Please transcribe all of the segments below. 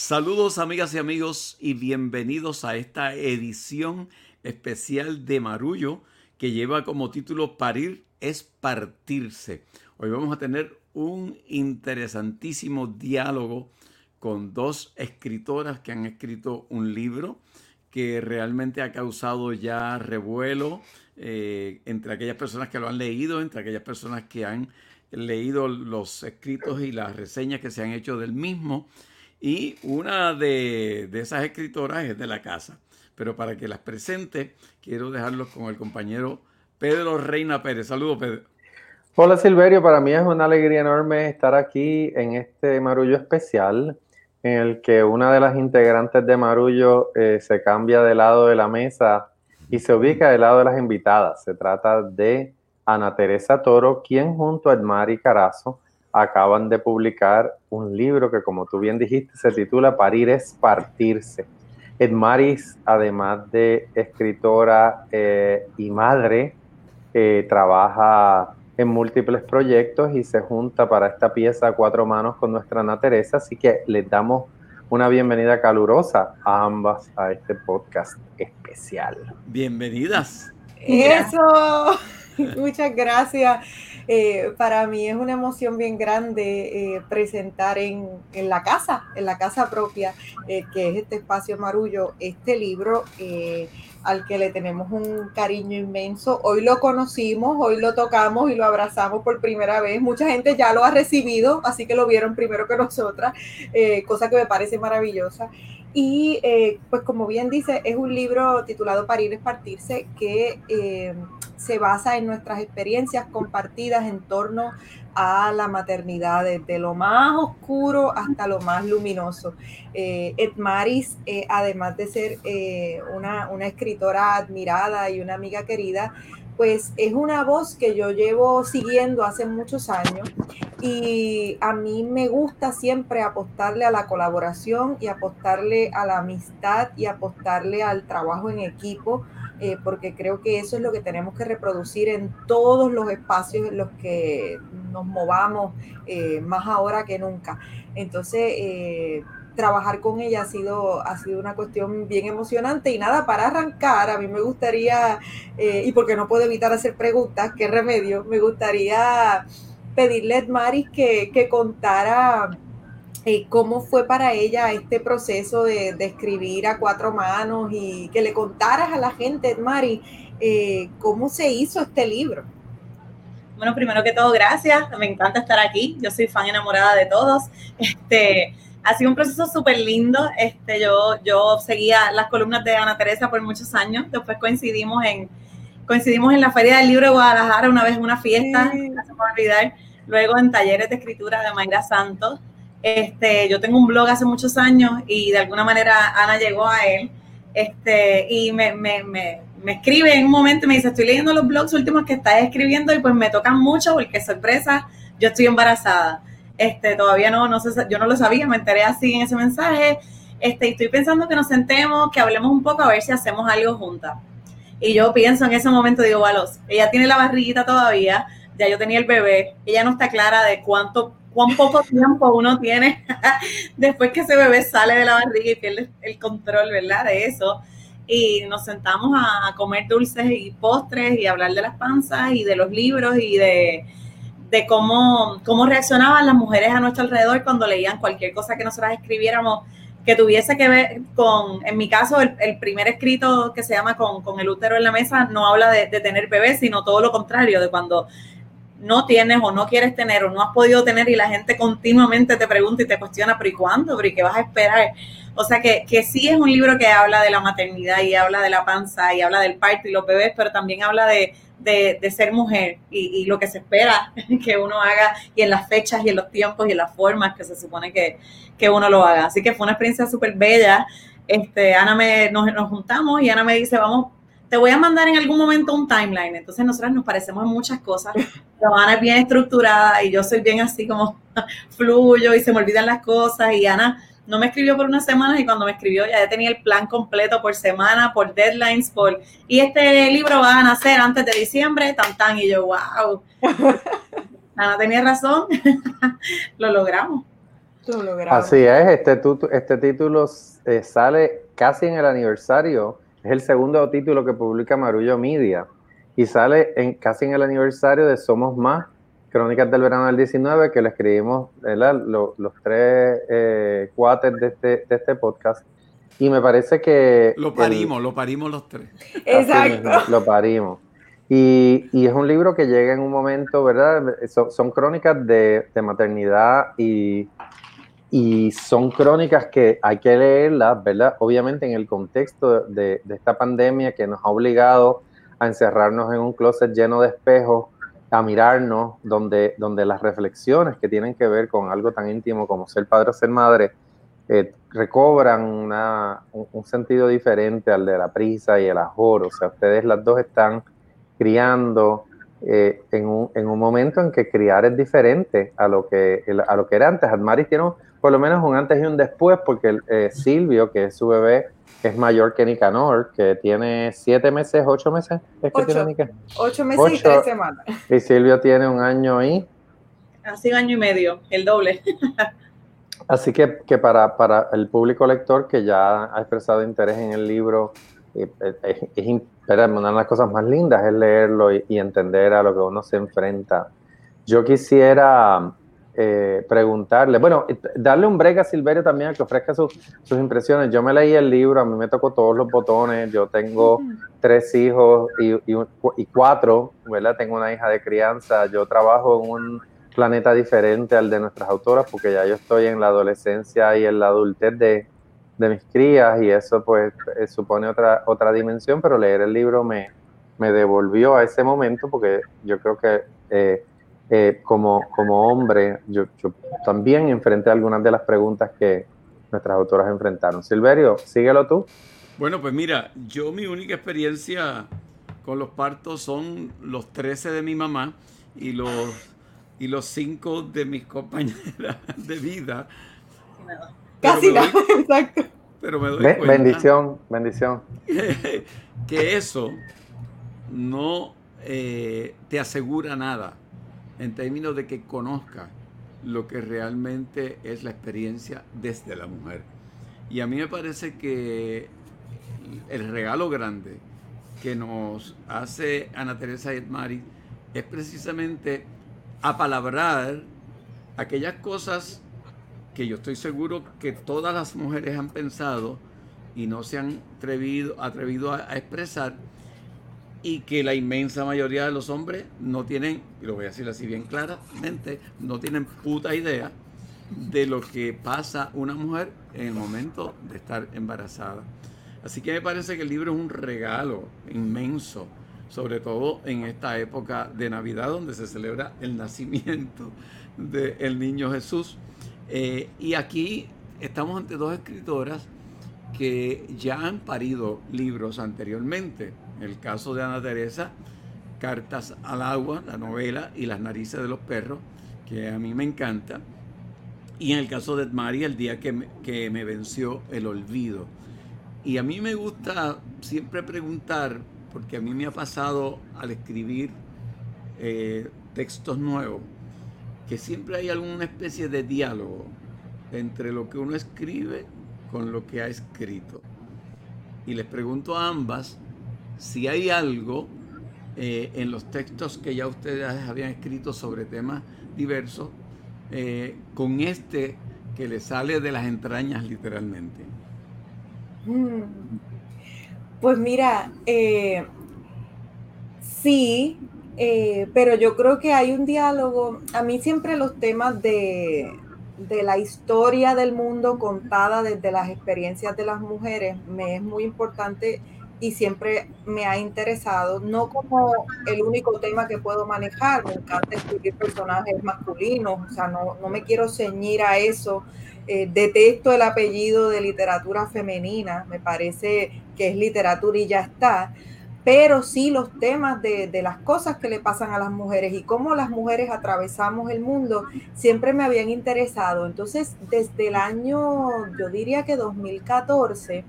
Saludos amigas y amigos y bienvenidos a esta edición especial de Marullo que lleva como título Parir es partirse. Hoy vamos a tener un interesantísimo diálogo con dos escritoras que han escrito un libro que realmente ha causado ya revuelo eh, entre aquellas personas que lo han leído, entre aquellas personas que han leído los escritos y las reseñas que se han hecho del mismo y una de, esas escritoras es de la casa. Pero para que las presente, quiero dejarlos con el compañero Pedro Reina Pérez. Saludos, Pedro. Hola Silverio, para mí es una alegría enorme estar aquí en este Marullo especial, en el que una de las integrantes de Marullo eh, se cambia de lado de la mesa y se ubica del lado de las invitadas. Se trata de Ana Teresa Toro, quien junto a Edmari Carazo acaban de publicar un libro que, como tú bien dijiste, se titula Parir es partirse. Edmaris, además de escritora eh, y madre, eh, trabaja en múltiples proyectos y se junta para esta pieza a cuatro manos con nuestra Ana Teresa, así que les damos una bienvenida calurosa a ambas a este podcast especial. Bienvenidas. Eso, muchas gracias. Eh, para mí es una emoción bien grande eh, presentar en, la casa, en la casa propia, eh, que es este espacio Marullo, este libro al que le tenemos un cariño inmenso. Hoy lo conocimos, hoy lo tocamos y lo abrazamos por primera vez. Mucha gente ya lo ha recibido, así que lo vieron primero que nosotras, cosa que me parece maravillosa. Y pues como bien dice, es un libro titulado Parir es Partirse que se basa en nuestras experiencias compartidas en torno a la maternidad, desde lo más oscuro hasta lo más luminoso. Eh, Edmaris, eh, además de ser eh, una, una, escritora admirada y una amiga querida, pues es una voz que yo llevo siguiendo hace muchos años y a mí me gusta siempre apostarle a la colaboración y apostarle a la amistad y apostarle al trabajo en equipo eh, porque creo que eso es lo que tenemos que reproducir en todos los espacios en los que nos movamos, eh, más ahora que nunca. Entonces, eh, trabajar con ella ha sido, ha sido una cuestión bien emocionante y nada, para arrancar, a mí me gustaría, y porque no puedo evitar hacer preguntas, ¿qué remedio? Me gustaría pedirle a Maris que, que contara eh, cómo fue para ella este proceso de, escribir a cuatro manos y que le contaras a la gente, Mari, eh, cómo se hizo este libro. Bueno, primero que todo, gracias. Me encanta estar aquí. Yo soy fan enamorada de todos. Este, ha sido un proceso súper lindo. Este, yo, yo seguía las columnas de Ana Teresa por muchos años. Después coincidimos en, coincidimos en la Feria del Libro de Guadalajara una vez en una fiesta, no se me olvidar. Luego en talleres de escritura de Mayra Santos. Este, yo tengo un blog hace muchos años y de alguna manera Ana llegó a él este, y me, me, me, me escribe en un momento y me dice, estoy leyendo los blogs últimos que estás escribiendo y pues me tocan mucho porque sorpresa, yo estoy embarazada. Este, todavía no, no sé, yo no lo sabía, me enteré así en ese mensaje. Este, y estoy pensando que nos sentemos, que hablemos un poco a ver si hacemos algo juntas. Y yo pienso en ese momento, digo, Valos, ella tiene la barriguita todavía, ya yo tenía el bebé, ella no está clara de cuánto cuán poco tiempo uno tiene después que ese bebé sale de la barriga y pierde el control, ¿verdad? De eso. Y nos sentamos a comer dulces y postres y hablar de las panzas y de los libros y de, de cómo, cómo reaccionaban las mujeres a nuestro alrededor cuando leían cualquier cosa que nosotras escribiéramos que tuviese que ver con, en mi caso, el, primer escrito que se llama con, con, el útero en la mesa no habla de, de tener bebés, sino todo lo contrario, de cuando no tienes o no quieres tener o no has podido tener y la gente continuamente te pregunta y te cuestiona, pero ¿y cuándo? ¿Pero y qué vas a esperar? O sea que, que sí es un libro que habla de la maternidad y habla de la panza y habla del parto y los bebés, pero también habla de, ser mujer y, lo que se espera que uno haga y en las fechas y en los tiempos y en las formas que se supone que, uno lo haga. Así que fue una experiencia súper bella. Este, Ana me, nos, nos juntamos y Ana me dice, vamos, te voy a mandar en algún momento un timeline. Entonces nosotras nos parecemos en muchas cosas. Ana es bien estructurada y yo soy bien así como fluyo y se me olvidan las cosas. Y Ana no me escribió por unas semanas y cuando me escribió ya tenía el plan completo por semana, por deadlines, por... Y este libro va a nacer antes de diciembre, tan tan. Y yo, wow. Ana tenía razón, lo logramos. Así es, este, este título eh, sale casi en el aniversario, es el segundo título que publica Marullo Media y sale en, casi en el aniversario de Somos Más, Crónicas del Verano del 19, que lo escribimos Los, los, tres eh, cuates de este, de este podcast. Y me parece que... Lo parimos, lo parimos los tres. Exacto. lo parimos. Y, y, es un libro que llega en un momento, ¿verdad? Son, son crónicas de, de maternidad y, y, son crónicas que hay que leerlas, ¿verdad? Obviamente en el contexto de, de, esta pandemia que nos ha obligado a encerrarnos en un closet lleno de espejos, a mirarnos, donde, donde las reflexiones que tienen que ver con algo tan íntimo como ser padre o ser madre, eh, recobran una, un, sentido diferente al de la prisa y el ajoro. O sea, ustedes las dos están criando eh, en, un, en, un, momento en que criar es diferente a lo que, a lo que era antes. Admaris tiene por lo menos un antes y un después, porque eh, Silvio, que es su bebé, es mayor que Nicanor, que tiene siete meses, ocho meses. ¿Es que ocho, tiene ocho meses y tres semanas. Y Silvio tiene un año y. Así un año y medio, el doble. Así que, que para, para, el público lector que ya ha expresado interés en el libro, eh, es, es, una de las cosas más lindas es leerlo y, y, entender a lo que uno se enfrenta. Yo quisiera eh, preguntarle, bueno, darle un break a Silverio también a que ofrezca sus, sus impresiones. Yo me leí el libro, a mí me tocó todos los botones, yo tengo tres hijos y, y, y cuatro, ¿verdad? Tengo una hija de crianza, yo trabajo en un planeta diferente al de nuestras autoras porque ya yo estoy en la adolescencia y en la adultez de, de mis crías y eso pues eh, supone otra, otra dimensión, pero leer el libro me, me devolvió a ese momento porque yo creo que eh, eh, como, como hombre, yo, yo, también enfrenté algunas de las preguntas que nuestras autoras enfrentaron. Silverio, síguelo tú. Bueno, pues mira, yo mi única experiencia con los partos son los 13 de mi mamá y los, y los 5 de mis compañeras de vida. Casi nada, exacto. Pero me doy cuenta bendición, bendición. Que eso no eh, te asegura nada en términos de que conozca lo que realmente es la experiencia desde la mujer. Y a mí me parece que el regalo grande que nos hace Ana Teresa Edmari es precisamente apalabrar aquellas cosas que yo estoy seguro que todas las mujeres han pensado y no se han atrevido, a expresar y que la inmensa mayoría de los hombres no tienen, y lo voy a decir así bien claramente, no tienen puta idea de lo que pasa una mujer en el momento de estar embarazada. Así que me parece que el libro es un regalo inmenso, sobre todo en esta época de Navidad donde se celebra el nacimiento del niño Jesús. Eh, y aquí estamos ante dos escritoras que ya han parido libros anteriormente. El caso de Ana Teresa, Cartas al agua, la novela y las narices de los perros, que a mí me encanta. Y en el caso de María, el día que me, que me venció el olvido. Y a mí me gusta siempre preguntar, porque a mí me ha pasado al escribir eh, textos nuevos, que siempre hay alguna especie de diálogo entre lo que uno escribe con lo que ha escrito. Y les pregunto a ambas si hay algo eh, en los textos que ya ustedes habían escrito sobre temas diversos, eh, con este que le sale de las entrañas literalmente. Mm. Pues mira, eh, sí, pero yo creo que hay un diálogo. A mí siempre los temas de, de la historia del mundo contada desde las experiencias de las mujeres me es muy importante y siempre me ha interesado, no como el único tema que puedo manejar, me encanta escribir personajes masculinos, o sea, no, no me quiero ceñir a eso, eh, detesto el apellido de literatura femenina, me parece que es literatura y ya está, pero sí los temas de, de, las cosas que le pasan a las mujeres y cómo las mujeres atravesamos el mundo siempre me habían interesado. Entonces, desde el año, yo diría que 2014,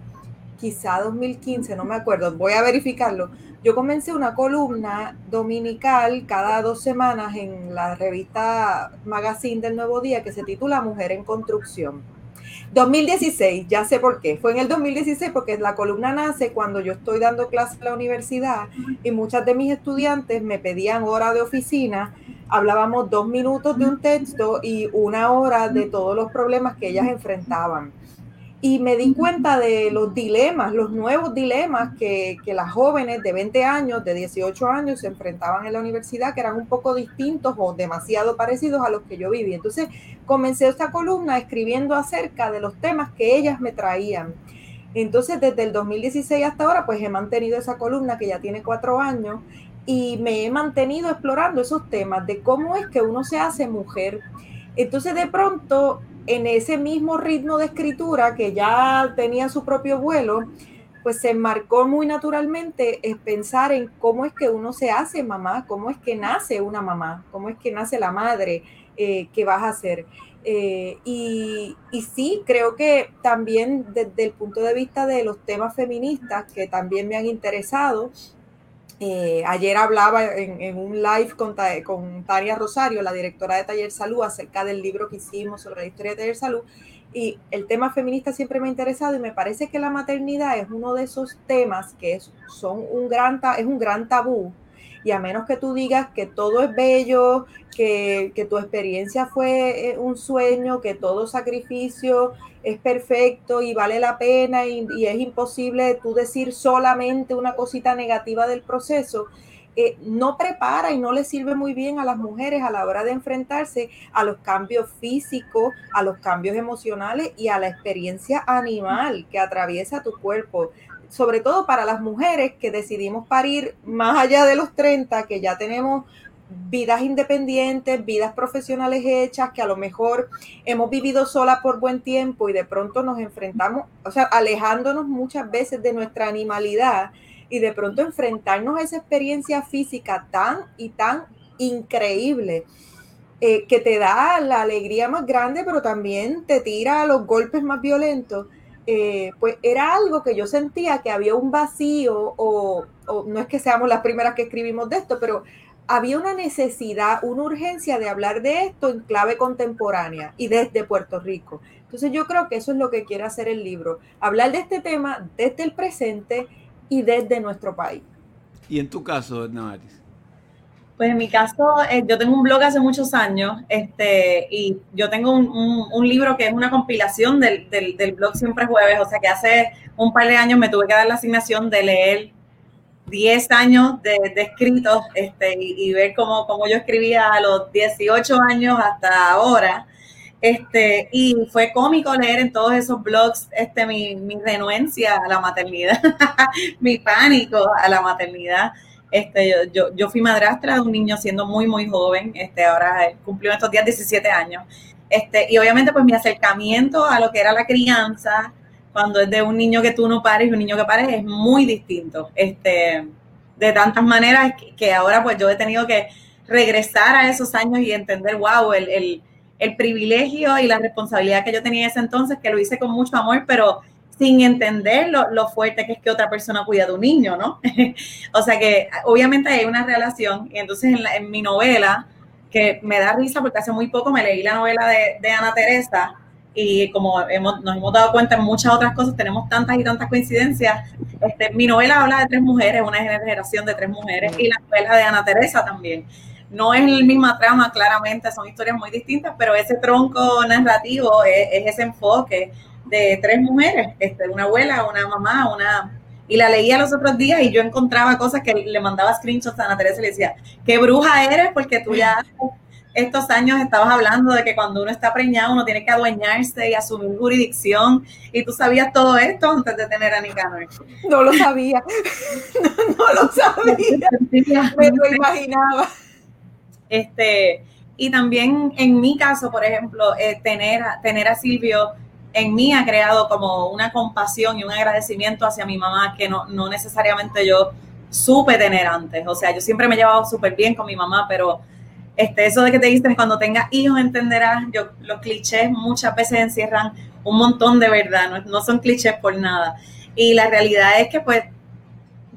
quizá 2015, no me acuerdo, voy a verificarlo. Yo comencé una columna dominical cada dos semanas en la revista Magazine del Nuevo Día que se titula Mujer en Construcción. 2016, ya sé por qué. Fue en el 2016 porque la columna nace cuando yo estoy dando clases en la universidad y muchas de mis estudiantes me pedían hora de oficina. Hablábamos dos minutos de un texto y una hora de todos los problemas que ellas enfrentaban y me di cuenta de los dilemas, los nuevos dilemas que, que, las jóvenes de 20 años, de 18 años se enfrentaban en la universidad, que eran un poco distintos o demasiado parecidos a los que yo viví. Entonces comencé esta columna escribiendo acerca de los temas que ellas me traían. Entonces desde el 2016 hasta ahora, pues he mantenido esa columna que ya tiene cuatro años y me he mantenido explorando esos temas de cómo es que uno se hace mujer. Entonces de pronto en ese mismo ritmo de escritura que ya tenía su propio vuelo, pues se marcó muy naturalmente es pensar en cómo es que uno se hace mamá, cómo es que nace una mamá, cómo es que nace la madre eh, que vas a ser. Eh, y, y, sí, creo que también desde el punto de vista de los temas feministas que también me han interesado, eh, ayer hablaba en, un live con, con, Tania Rosario, la directora de Taller Salud, acerca del libro que hicimos sobre la historia de Taller Salud. Y el tema feminista siempre me ha interesado y me parece que la maternidad es uno de esos temas que son un gran, es un gran tabú y a menos que tú digas que todo es bello, que, tu experiencia fue eh, un sueño, que todo sacrificio es perfecto y vale la pena y, es imposible tú decir solamente una cosita negativa del proceso, eh, no prepara y no le sirve muy bien a las mujeres a la hora de enfrentarse a los cambios físicos, a los cambios emocionales y a la experiencia animal que atraviesa tu cuerpo. Sobre todo para las mujeres que decidimos parir más allá de los 30, que ya tenemos vidas independientes, vidas profesionales hechas, que a lo mejor hemos vivido sola por buen tiempo y de pronto nos enfrentamos, o sea, alejándonos muchas veces de nuestra animalidad y de pronto enfrentarnos a esa experiencia física tan y tan increíble. Eh, que te da la alegría más grande, pero también te tira a los golpes más violentos eh, pues era algo que yo sentía que había un vacío, o, no es que seamos las primeras que escribimos de esto, pero había una necesidad, una urgencia de hablar de esto en clave contemporánea y desde Puerto Rico. Entonces yo creo que eso es lo que quiere hacer el libro, hablar de este tema desde el presente y desde nuestro país. ¿Y en tu caso, Navaris? Pues en mi caso, eh, yo tengo un blog hace muchos años este, y yo tengo un, libro que es una compilación del, del, blog Siempre Jueves, o sea que hace un par de años me tuve que dar la asignación de leer 10 años de, escritos este, y, ver cómo, cómo, yo escribía a los 18 años hasta ahora. Este, y fue cómico leer en todos esos blogs este, mi, mi renuencia a la maternidad, mi pánico a la maternidad. Este, yo, yo, fui madrastra de un niño siendo muy, muy joven, este, ahora cumplió estos días 17 años. Este, y obviamente pues mi acercamiento a lo que era la crianza, cuando es de un niño que tú no pares y un niño que pares, es muy distinto. Este, de tantas maneras que, ahora pues yo he tenido que regresar a esos años y entender, wow, el, el, el privilegio y la responsabilidad que yo tenía en ese entonces, que lo hice con mucho amor, pero sin entender lo, fuerte que es que otra persona cuida de un niño, ¿no? o sea que obviamente hay una relación y entonces en, mi novela, que me da risa porque hace muy poco me leí la novela de, Ana Teresa y como hemos, nos hemos dado cuenta en muchas otras cosas, tenemos tantas y tantas coincidencias. Este, mi novela habla de tres mujeres, una generación de tres mujeres, y la novela de Ana Teresa también. No es la misma trama, claramente, son historias muy distintas, pero ese tronco narrativo es ese enfoque de tres mujeres, este, una abuela, una mamá, una... Y la leía los otros días y yo encontraba cosas que le mandaba screenshots a Ana Teresa y le decía, qué bruja eres porque tú ya estos años estabas hablando de que cuando uno está preñado uno tiene que adueñarse y asumir jurisdicción y tú sabías todo esto antes de tener a Nicanor. No lo sabía, no, lo sabía, me lo imaginaba. Este, y también en mi caso, por ejemplo, eh, tener, tener a Silvio en mí ha creado como una compasión y un agradecimiento hacia mi mamá que no, no necesariamente yo supe tener antes. O sea, yo siempre me he llevado súper bien con mi mamá, pero este, eso de que te dicen cuando tengas hijos entenderás, yo, los clichés muchas veces encierran un montón de verdad, no, no son clichés por nada. Y la realidad es que pues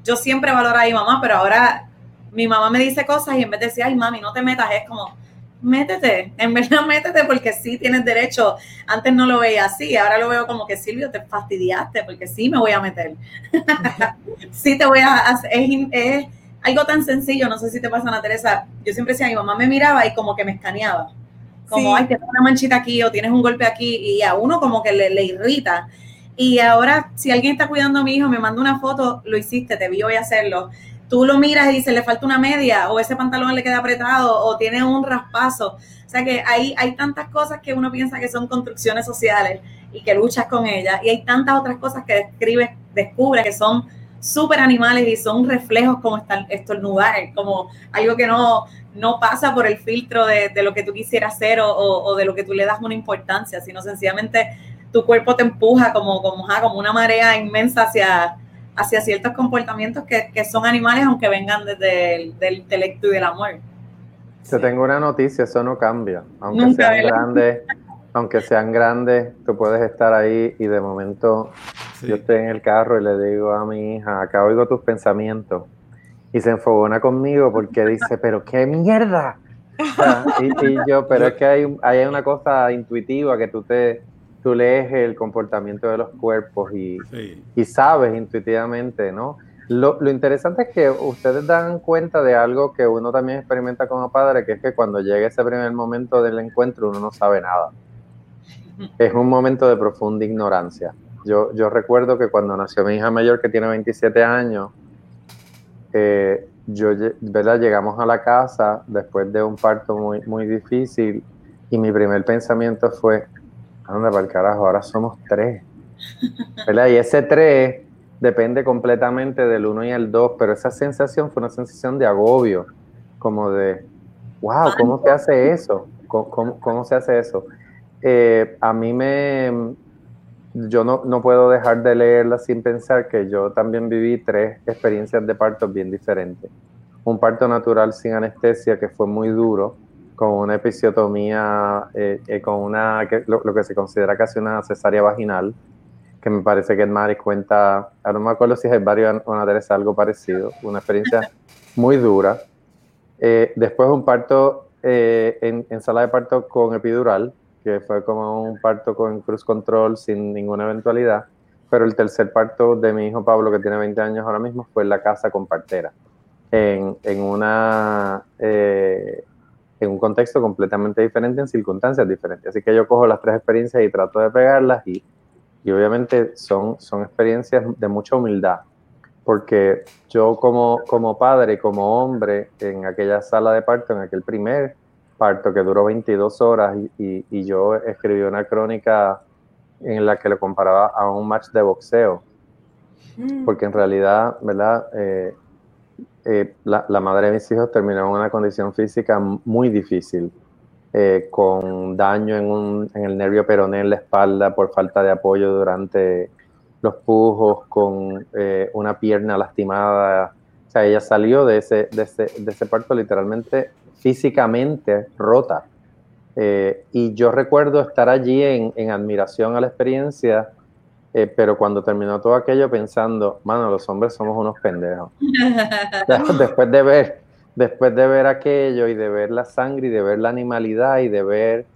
yo siempre valoro a mi mamá, pero ahora mi mamá me dice cosas y en vez de decir, ay mami, no te metas, es como, métete, en verdad métete porque sí tienes derecho. Antes no lo veía así, ahora lo veo como que Silvio, te fastidiaste porque sí me voy a meter. sí te voy a hacer, es, algo tan sencillo, no sé si te pasa, Ana Teresa. Yo siempre decía, mi mamá me miraba y como que me escaneaba. Como, ay, tienes una manchita aquí o tienes un golpe aquí y a uno como que le, le irrita. Y ahora, si alguien está cuidando a mi hijo, me manda una foto, lo hiciste, te vi hoy hacerlo tú lo miras y dices, le falta una media, o ese pantalón le queda apretado, o tiene un raspazo. O sea que hay, hay tantas cosas que uno piensa que son construcciones sociales y que luchas con ellas, y hay tantas otras cosas que describes, descubres que son súper animales y son reflejos como están estornudar, como algo que no, no pasa por el filtro de, lo que tú quisieras hacer o, de lo que tú le das una importancia, sino sencillamente tu cuerpo te empuja como, como, como una marea inmensa hacia, hacia ciertos comportamientos que, son animales, aunque vengan desde el del intelecto y del amor. Te tengo una noticia, eso no cambia. Aunque sean grandes, aunque sean grandes, tú puedes estar ahí y de momento yo estoy en el carro y le digo a mi hija, acá oigo tus pensamientos. Y se enfogona conmigo porque dice, pero qué mierda. y, yo, pero es que hay, hay una cosa intuitiva que tú te, tú lees el comportamiento de los cuerpos y, y sabes intuitivamente, ¿no? Lo, lo, interesante es que ustedes dan cuenta de algo que uno también experimenta como padre, que es que cuando llega ese primer momento del encuentro uno no sabe nada. Es un momento de profunda ignorancia. Yo, yo recuerdo que cuando nació mi hija mayor, que tiene 27 años, eh, yo, ¿verdad? llegamos a la casa después de un parto muy, muy difícil y mi primer pensamiento fue, Anda, para el carajo, ahora somos tres. ¿Verdad? Y ese tres depende completamente del uno y el dos, pero esa sensación fue una sensación de agobio, como de, wow, ¿cómo se hace eso? ¿Cómo, se hace eso? Eh, a mí me, yo no, no, puedo dejar de leerla sin pensar que yo también viví tres experiencias de partos bien diferentes. Un parto natural sin anestesia que fue muy duro, con una episiotomía, eh, eh, con una, lo, que se considera casi una cesárea vaginal, que me parece que el Mari cuenta, no me acuerdo si es barrio o una Teresa, algo parecido, una experiencia muy dura. Eh, después un parto en, en, sala de parto con epidural, que fue como un parto con cruz control sin ninguna eventualidad, pero el tercer parto de mi hijo Pablo, que tiene 20 años ahora mismo, fue en la casa con partera, en, en una en un contexto completamente diferente, en circunstancias diferentes. Así que yo cojo las tres experiencias y trato de pegarlas y, y obviamente son, son experiencias de mucha humildad, porque yo como, como padre, como hombre, en aquella sala de parto, en aquel primer parto que duró 22 horas y, y, yo escribí una crónica en la que lo comparaba a un match de boxeo, mm. porque en realidad, ¿verdad? Eh, eh, la, madre de mis hijos terminó en una condición física muy difícil, eh, con daño en, el nervio peroné en la espalda por falta de apoyo durante los pujos, con una pierna lastimada. O sea, ella salió de ese, de ese, parto literalmente físicamente rota. y yo recuerdo estar allí en, en admiración a la experiencia eh, pero cuando terminó todo aquello pensando, mano, los hombres somos unos pendejos. después de ver, después de ver aquello y de ver la sangre y de ver la animalidad y de ver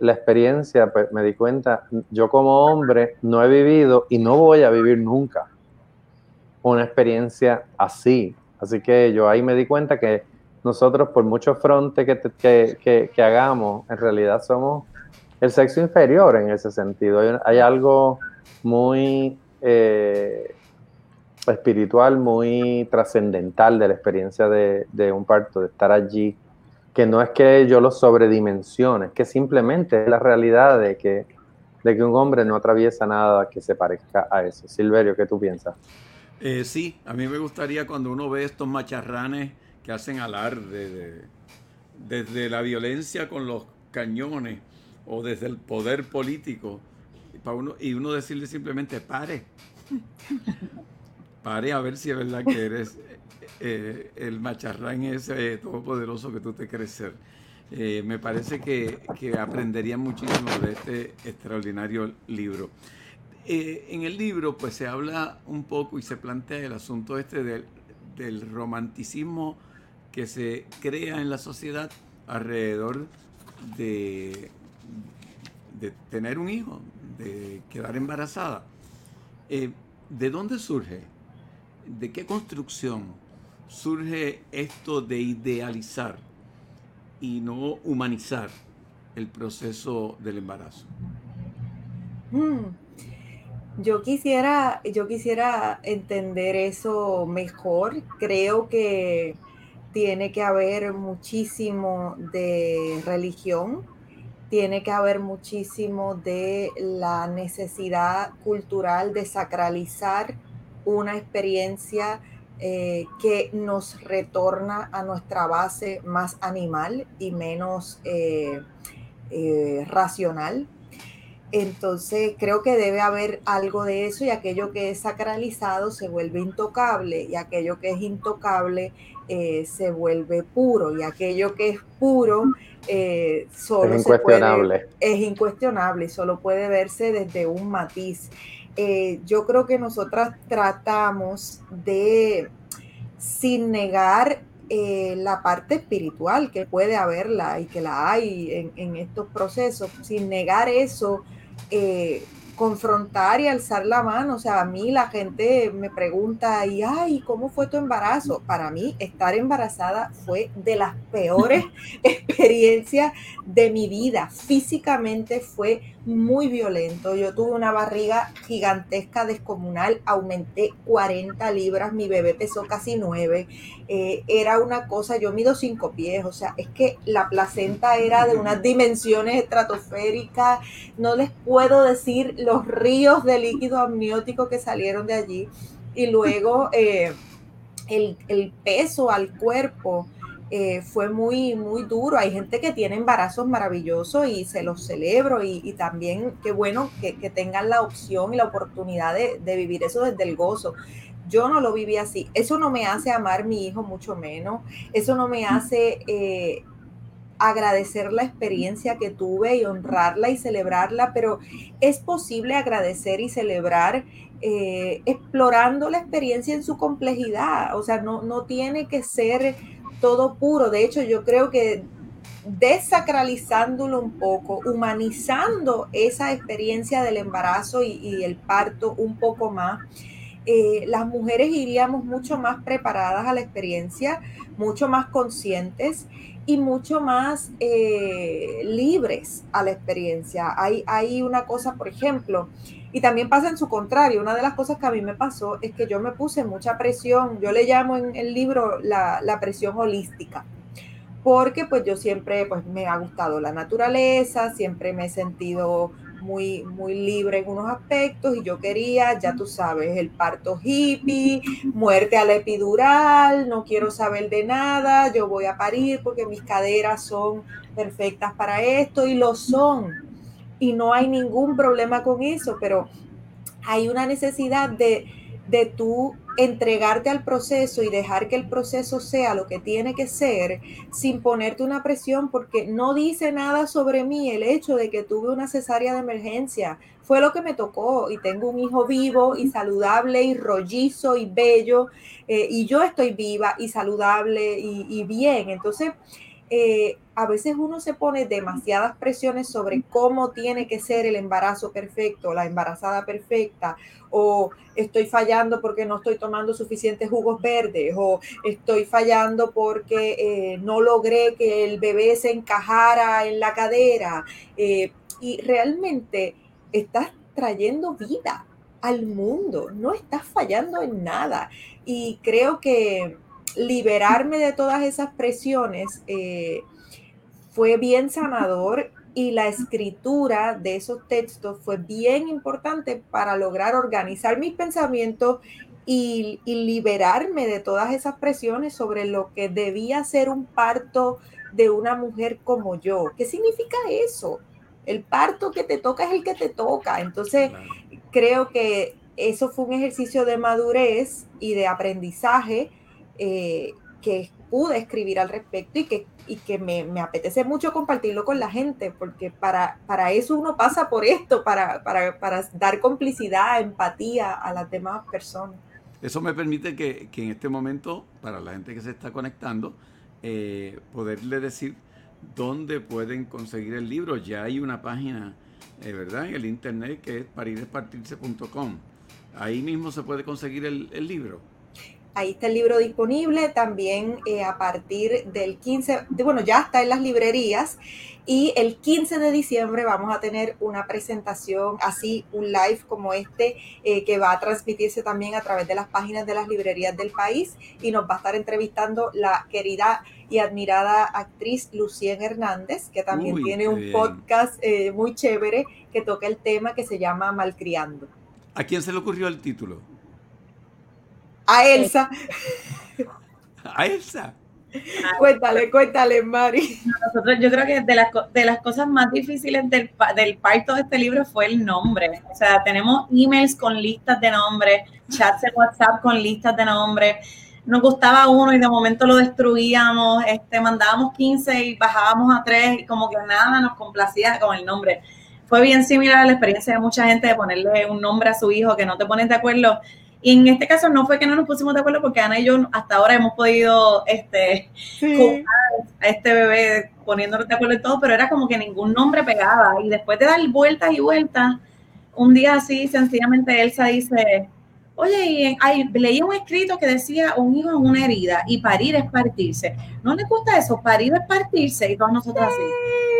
la experiencia, pues me di cuenta, yo como hombre no he vivido y no voy a vivir nunca una experiencia así. Así que yo ahí me di cuenta que nosotros, por mucho fronte que, que, que hagamos, en realidad somos el sexo inferior en ese sentido. Hay, algo muy eh, espiritual, muy trascendental de la experiencia de, un parto, de estar allí, que no es que yo lo sobredimensione, es que simplemente es la realidad de que, de que un hombre no atraviesa nada que se parezca a eso. Silverio, ¿qué tú piensas? Eh, sí, a mí me gustaría cuando uno ve estos macharranes que hacen alarde desde la violencia con los cañones o desde el poder político y, para uno, y uno decirle simplemente pare. pare a ver si es verdad que eres eh, el macharrán ese todopoderoso que tú te crees ser. Eh, me parece que, que aprendería muchísimo de este extraordinario libro. eh, en el libro pues se habla un poco y se plantea el asunto este del, del romanticismo que se crea en la sociedad alrededor de, tener un hijo, de quedar embarazada. Eh, ¿De dónde surge? ¿De qué construcción surge esto de idealizar y no humanizar el proceso del embarazo? Hmm. Yo quisiera, yo quisiera entender eso mejor. Creo que tiene que haber muchísimo de religión, tiene que haber muchísimo de la necesidad cultural de sacralizar una experiencia eh, que nos retorna a nuestra base más animal y menos eh, eh, racional. Entonces creo que debe haber algo de eso y aquello que es sacralizado se vuelve intocable y aquello que es intocable se vuelve puro y aquello que es puro eh, solo es incuestionable. es incuestionable y solo puede verse desde un matiz. Eh, yo creo que nosotras tratamos de, sin negar eh, la parte espiritual, que puede haberla y que la hay en, en estos procesos, sin negar eso, confrontar y alzar la mano. O sea, a mí la gente me pregunta, y ay, ¿cómo fue tu embarazo? Para mí, estar embarazada fue de las peores experiencias de mi vida. Físicamente fue muy violento. Yo tuve una barriga gigantesca, descomunal, aumenté 40 libras, mi bebé pesó casi 9. Eh, era una cosa, yo mido 5 pies, o sea, es que la placenta era de unas dimensiones estratosféricas. No les puedo decir los ríos de líquido amniótico que salieron de allí. Y luego eh, el, el peso al cuerpo eh, fue muy, muy duro. Hay gente que tiene embarazos maravillosos y se los celebro y, también qué bueno que, tengan la opción y la oportunidad de, vivir eso desde el gozo. Yo no lo viví así. Eso no me hace amar a mi hijo mucho menos. Eso no me hace eh, agradecer la experiencia que tuve y honrarla y celebrarla, pero es posible agradecer y celebrar eh, explorando la experiencia en su complejidad. O sea, no, no tiene que ser todo puro. De hecho, yo creo que desacralizándolo un poco, humanizando esa experiencia del embarazo y, el parto un poco más, eh, las mujeres iríamos mucho más preparadas a la experiencia, mucho más conscientes y mucho más eh, libres a la experiencia. Hay, hay una cosa, por ejemplo, y también pasa en su contrario. Una de las cosas que a mí me pasó es que yo me puse mucha presión, yo le llamo en el libro la, presión holística, porque pues yo siempre pues me ha gustado la naturaleza, siempre me he sentido muy, muy libre en unos aspectos y yo quería, ya tú sabes, el parto hippie, muerte a la epidural, no quiero saber de nada, yo voy a parir porque mis caderas son perfectas para esto y lo son. Y no hay ningún problema con eso, pero hay una necesidad de, de tú entregarte al proceso y dejar que el proceso sea lo que tiene que ser sin ponerte una presión porque no dice nada sobre mí el hecho de que tuve una cesárea de emergencia. Fue lo que me tocó y tengo un hijo vivo y saludable y rollizo y bello eh, y yo estoy viva y saludable y, y bien. Entonces, eh, a veces uno se pone demasiadas presiones sobre cómo tiene que ser el embarazo perfecto, la embarazada perfecta, o estoy fallando porque no estoy tomando suficientes jugos verdes, o estoy fallando porque eh, no logré que el bebé se encajara en la cadera. Eh, y realmente estás trayendo vida al mundo, no estás fallando en nada. Y creo que liberarme de todas esas presiones eh, fue bien sanador y la escritura de esos textos fue bien importante para lograr organizar mis pensamientos y, liberarme de todas esas presiones sobre lo que debía ser un parto de una mujer como yo. ¿Qué significa eso? El parto que te toca es el que te toca. Entonces, creo que eso fue un ejercicio de madurez y de aprendizaje eh, que pude escribir al respecto y que y que me, me, apetece mucho compartirlo con la gente, porque para, para eso uno pasa por esto, para, para, para dar complicidad, empatía a las demás personas. Eso me permite que, que, en este momento, para la gente que se está conectando, eh, poderle decir dónde pueden conseguir el libro. Ya hay una página, eh, ¿verdad? En el internet que es paridespartirse.com. Ahí mismo se puede conseguir el, el libro. Ahí está el libro disponible también eh, a partir del 15, de, bueno, ya está en las librerías y el 15 de diciembre vamos a tener una presentación así, un live como este, eh, que va a transmitirse también a través de las páginas de las librerías del país y nos va a estar entrevistando la querida y admirada actriz Lucien Hernández, que también Uy, tiene un podcast eh, muy chévere que toca el tema que se llama Malcriando. ¿A quién se le ocurrió el título? A Elsa. A Elsa. Cuéntale, cuéntale, Mari. Nosotros, yo creo que de las, de las cosas más difíciles del, del parto de este libro fue el nombre. O sea, tenemos emails con listas de nombres, chats de WhatsApp con listas de nombres. Nos gustaba uno y de momento lo destruíamos, este, mandábamos 15 y bajábamos a 3 y como que nada nos complacía con el nombre. Fue bien similar a la experiencia de mucha gente de ponerle un nombre a su hijo que no te pones de acuerdo y en este caso no fue que no nos pusimos de acuerdo porque Ana y yo hasta ahora hemos podido este, sí. a este bebé poniéndonos de acuerdo en todo, pero era como que ningún nombre pegaba. Y después de dar vueltas y vueltas, un día así, sencillamente Elsa dice, oye, y leí un escrito que decía un hijo en una herida y parir es partirse. ¿No les gusta eso? Parir es partirse y todos nosotros así.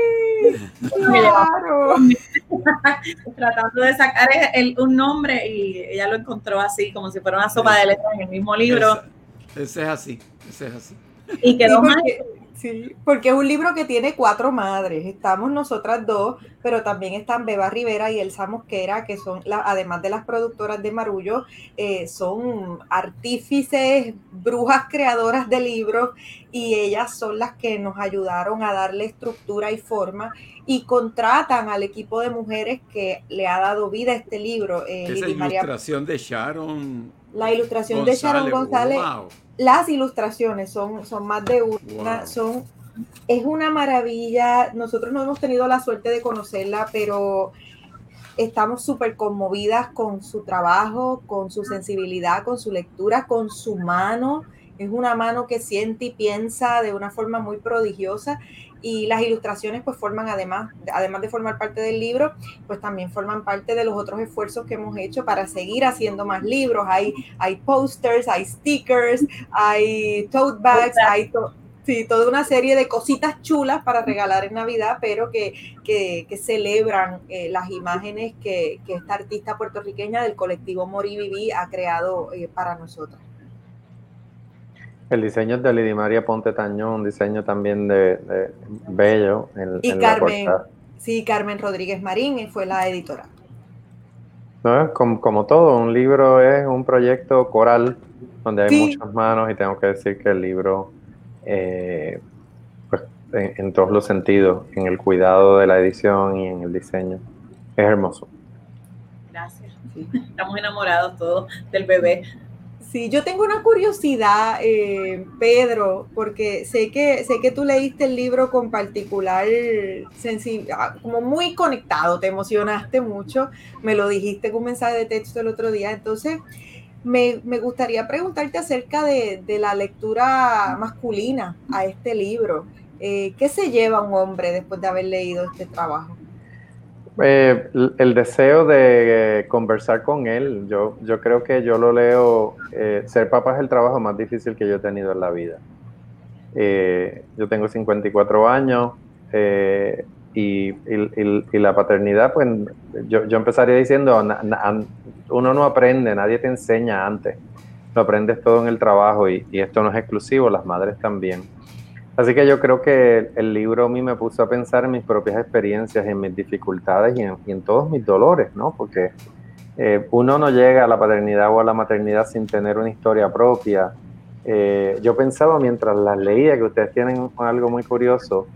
Claro. Tratando de sacar el, un nombre y ella lo encontró así, como si fuera una sopa de letras en el mismo libro. Ese, ese es así, ese es así. Y quedó sí, porque, sí, porque es un libro que tiene cuatro madres. Estamos nosotras dos, pero también están Beba Rivera y Elsa Mosquera, que son, la, además de las productoras de Marullo, eh, son artífices, brujas creadoras de libros, y ellas son las que nos ayudaron a darle estructura y forma y contratan al equipo de mujeres que le ha dado vida a este libro. Eh, Esa ilustración María, de Sharon. La ilustración González, de Sharon González. Wow. Las ilustraciones son, son más de una, wow. son es una maravilla. Nosotros no hemos tenido la suerte de conocerla, pero estamos súper conmovidas con su trabajo, con su sensibilidad, con su lectura, con su mano. Es una mano que siente y piensa de una forma muy prodigiosa y las ilustraciones pues forman además, además de formar parte del libro, pues también forman parte de los otros esfuerzos que hemos hecho para seguir haciendo más libros. Hay, hay posters, hay stickers, hay tote bags, hay sí, toda una serie de cositas chulas para regalar en Navidad, pero que, que, celebran eh, las imágenes que, que, esta artista puertorriqueña del colectivo Moriviví ha creado eh, para nosotros. El diseño es de Lidia María Ponte Tañón, un diseño también de, de bello. En, y en Carmen, sí, Carmen Rodríguez Marín fue la editora. No, como, como, todo, un libro es un proyecto coral donde hay sí. muchas manos y tengo que decir que el libro, eh, pues, en, en, todos los sentidos, en el cuidado de la edición y en el diseño, es hermoso. Gracias. Sí. Estamos enamorados todos del bebé. Sí, yo tengo una curiosidad, eh, Pedro, porque sé que, sé que tú leíste el libro con particular sensibilidad, como muy conectado, te emocionaste mucho, me lo dijiste con un mensaje de texto el otro día, entonces me, me gustaría preguntarte acerca de, de, la lectura masculina a este libro. Eh, ¿Qué se lleva un hombre después de haber leído este trabajo? Eh, el deseo de eh, conversar con él, yo, yo creo que yo lo leo, eh, ser papá es el trabajo más difícil que yo he tenido en la vida. Eh, yo tengo 54 años y, y, y, la paternidad, pues yo, yo empezaría diciendo, uno no aprende, nadie te enseña antes, lo aprendes todo en el trabajo y, y esto no es exclusivo, las madres también. Así que yo creo que el libro a mí me puso a pensar en mis propias experiencias, en mis dificultades y en, todos mis dolores, ¿no? Porque eh, uno no llega a la paternidad o a la maternidad sin tener una historia propia. Eh, yo pensaba mientras las leía que ustedes tienen algo muy curioso,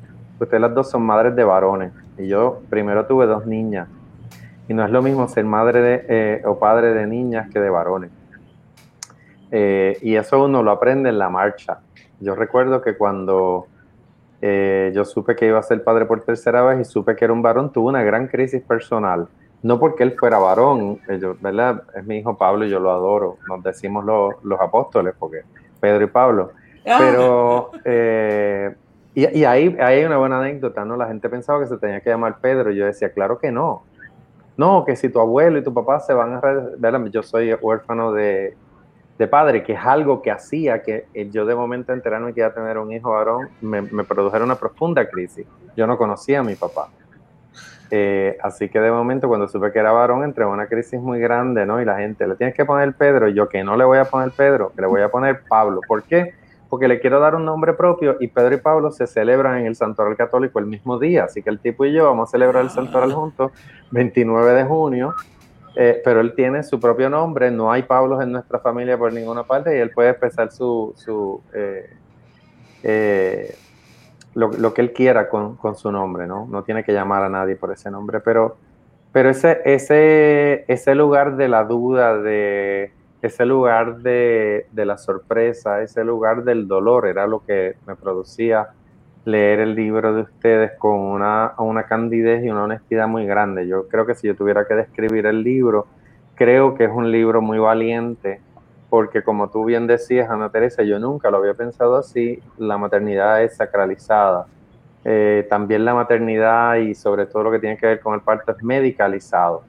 ustedes las dos son madres de varones y yo primero tuve dos niñas y no es lo mismo ser madre de, eh, o padre de niñas que de varones. y eso uno lo aprende en la marcha yo recuerdo que cuando eh, yo supe que iba a ser padre por tercera vez y supe que era un varón, tuve una gran crisis personal. No porque él fuera varón, eh, ¿verdad? Es mi hijo Pablo y yo lo adoro. Nos decimos los apóstoles, porque Pedro y Pablo. Ah. Pero, eh, y, ahí, hay una buena anécdota, ¿no? La gente pensaba que se tenía que llamar Pedro. Y yo decía, claro que no. No, que si tu abuelo y tu papá se van a... ¿verdad? Yo soy huérfano de, de padre, que es algo que hacía que yo de momento enterarme que iba a tener un hijo varón, me, me produjera una profunda crisis. Yo no conocía a mi papá. Eh, así que de momento cuando supe que era varón entré en una crisis muy grande, ¿no? Y la gente, le tienes que poner Pedro, y yo que no le voy a poner Pedro, que le voy a poner Pablo. ¿Por qué? Porque le quiero dar un nombre propio y Pedro y Pablo se celebran en el Santoral Católico el mismo día, así que el tipo y yo vamos a celebrar el Santoral juntos 29 de junio eh, pero él tiene su propio nombre, no hay Pablos en nuestra familia por ninguna parte y él puede expresar su, su eh, eh, lo, que él quiera con, su nombre, ¿no? No tiene que llamar a nadie por ese nombre, pero, pero ese, ese, ese lugar de la duda, de ese lugar de, de la sorpresa, ese lugar del dolor era lo que me producía leer el libro de ustedes con una, una candidez y una honestidad muy grande. Yo creo que si yo tuviera que describir el libro, creo que es un libro muy valiente, porque como tú bien decías, Ana Teresa, yo nunca lo había pensado así, la maternidad es sacralizada. Eh, también la maternidad y sobre todo lo que tiene que ver con el parto es medicalizado,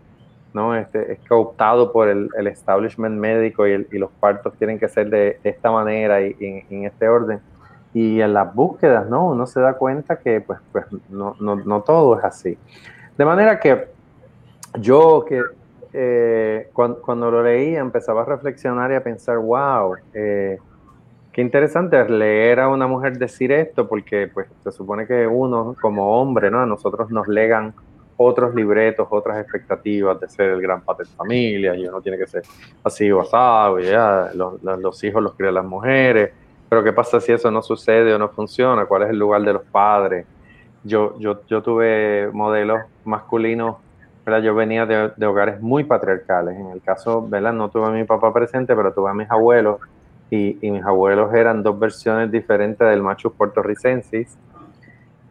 ¿no? Este, es cooptado por el, establishment médico y, los partos tienen que ser de, esta manera y, en este orden y en las búsquedas, ¿no? Uno se da cuenta que pues, pues no, no, no todo es así. De manera que yo que eh, cuando, lo leía empezaba a reflexionar y a pensar, wow, eh, qué interesante leer a una mujer decir esto, porque pues se supone que uno como hombre, ¿no? A nosotros nos legan otros libretos, otras expectativas de ser el gran padre de familia, y uno tiene que ser así o asado, ya, los, los hijos los crían las mujeres, pero ¿qué pasa si eso no sucede o no funciona? ¿Cuál es el lugar de los padres? Yo, yo, yo tuve modelos masculinos, ¿verdad? Yo venía de, hogares muy patriarcales. En el caso, ¿verdad? No tuve a mi papá presente, pero tuve a mis abuelos. Y, mis abuelos eran dos versiones diferentes del macho puertorricensis.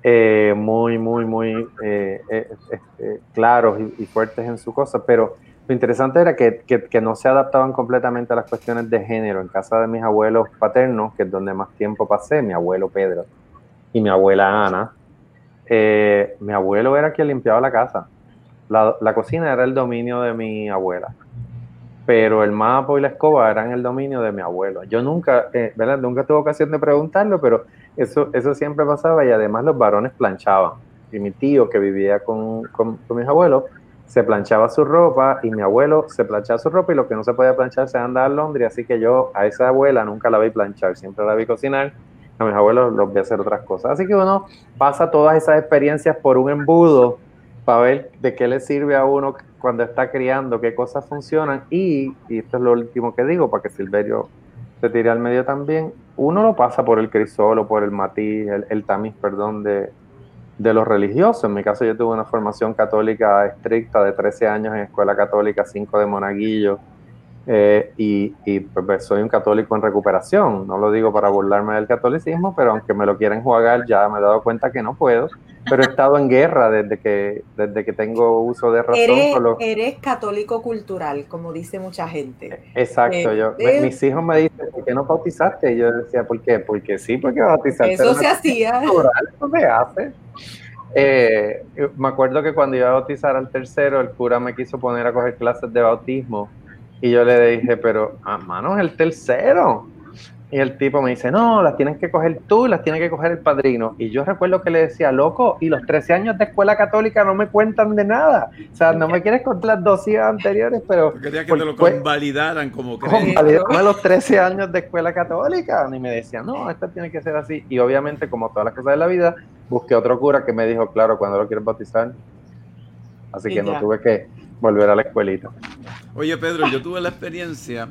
Eh, muy, muy, muy eh, eh, este, claros y, y, fuertes en su cosa, pero lo interesante era que, no se adaptaban completamente a las cuestiones de género. En casa de mis abuelos paternos, que es donde más tiempo pasé, mi abuelo Pedro y mi abuela Ana, eh, mi abuelo era quien limpiaba la casa. La, cocina era el dominio de mi abuela, pero el mapa y la escoba eran el dominio de mi abuelo. Yo nunca, eh, ¿verdad? Nunca tuve ocasión de preguntarlo, pero eso, eso siempre pasaba y además los varones planchaban. Y mi tío que vivía con, con mis abuelos, se planchaba su ropa y mi abuelo se planchaba su ropa y lo que no se podía planchar se andaba a Londres, así que yo a esa abuela nunca la vi planchar, siempre la vi cocinar, a mis abuelos los vi hacer otras cosas. Así que uno pasa todas esas experiencias por un embudo para ver de qué le sirve a uno cuando está criando, qué cosas funcionan y, y esto es lo último que digo para que Silverio se tire al medio también, uno lo pasa por el crisol o por el matiz, el, el tamiz, perdón, de, de los religiosos. En mi caso yo tuve una formación católica estricta de 13 años en escuela católica, 5 de monaguillo, eh, y, y pues, soy un católico en recuperación. No lo digo para burlarme del catolicismo, pero aunque me lo quieran jugar, ya me he dado cuenta que no puedo. Pero he estado en guerra desde que, desde que tengo uso de razón. Eres, católico cultural, como dice mucha gente. Exacto. Eh, yo, eh, mis hijos me dicen, ¿por qué no bautizaste? Y yo decía, ¿por qué? Porque sí, porque bautizaste. Eso se hacía. eso se hace. Eh, me acuerdo que cuando iba a bautizar al tercero, el cura me quiso poner a coger clases de bautismo y yo le dije, pero a mano es el tercero. Y el tipo me dice, no, las tienes que coger tú, las tiene que coger el padrino. Y yo recuerdo que le decía, loco, y los 13 años de escuela católica no me cuentan de nada. O sea, no me quieres contar las dos días anteriores, pero... quería que te lo convalidaran como que... Convalidarme los 13 años de escuela católica. Y me decía, no, esta tiene que ser así. Y obviamente, como todas las cosas de la vida, busqué otro cura que me dijo, claro, cuando lo quieres bautizar. Así que no tuve que volver a la escuelita. Oye, Pedro, yo tuve la experiencia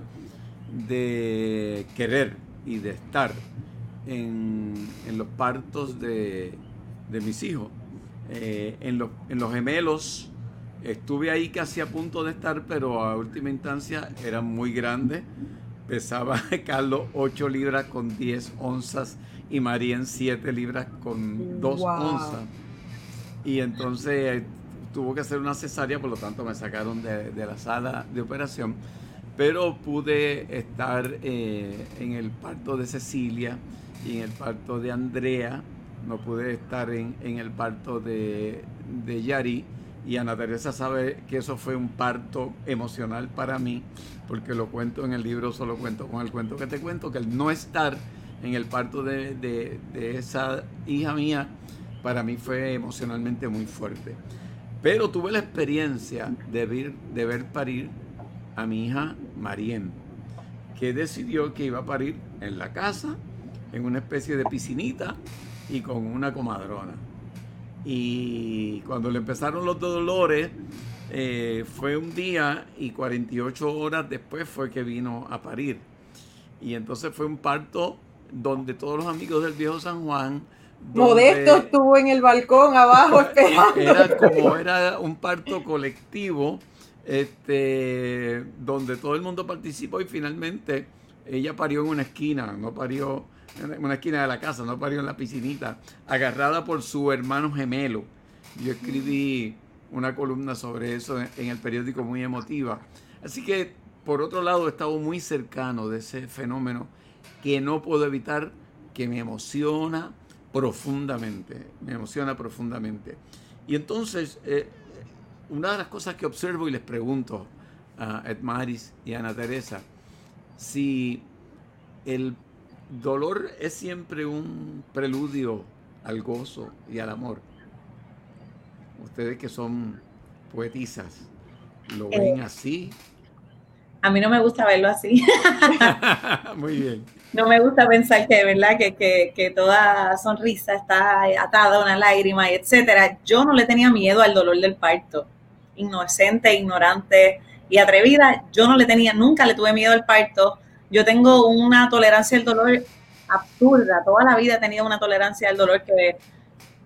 de querer y de estar en, los partos de, mis hijos. Eh, en, los, en los gemelos estuve ahí casi a punto de estar, pero a última instancia eran muy grandes. Pesaba Carlos 8 libras con 10 onzas y Marien 7 libras con 2 onzas. Y entonces tuvo que hacer una cesárea, por lo tanto me sacaron de, la sala de operación. Pero pude estar eh, en el parto de Cecilia y en el parto de Andrea. No pude estar en, el parto de, Yari. Y Ana Teresa sabe que eso fue un parto emocional para mí, porque lo cuento en el libro, solo cuento con el cuento que te cuento, que el no estar en el parto de, esa hija mía, para mí fue emocionalmente muy fuerte. Pero tuve la experiencia de de ver parir a mi hija Marien, que decidió que iba a parir en la casa, en una especie de piscinita y con una comadrona. Y cuando le empezaron los dolores, eh, fue un día y 48 horas después fue que vino a parir. Y entonces fue un parto donde todos los amigos del viejo San Juan Modesto estuvo en el balcón abajo esperando. Era como era un parto colectivo, este, donde todo el mundo participó y finalmente ella parió en una esquina, no parió en una esquina de la casa, no parió en la piscinita, agarrada por su hermano gemelo. Yo escribí una columna sobre eso en el periódico muy emotiva. Así que, por otro lado, he estado muy cercano de ese fenómeno que no puedo evitar, que me emociona, profundamente, me emociona profundamente. Y entonces, eh, una de las cosas que observo y les pregunto a Edmaris y a Ana Teresa, si el dolor es siempre un preludio al gozo y al amor. Ustedes que son poetisas, ¿lo ven eh, así? A mí no me gusta verlo así. Muy bien no me gusta pensar que, ¿verdad? Que, que, toda sonrisa está atada a una lágrima, etcétera. Yo no le tenía miedo al dolor del parto. Inocente, ignorante y atrevida, yo no le tenía, nunca le tuve miedo al parto. Yo tengo una tolerancia al dolor absurda. Toda la vida he tenido una tolerancia al dolor que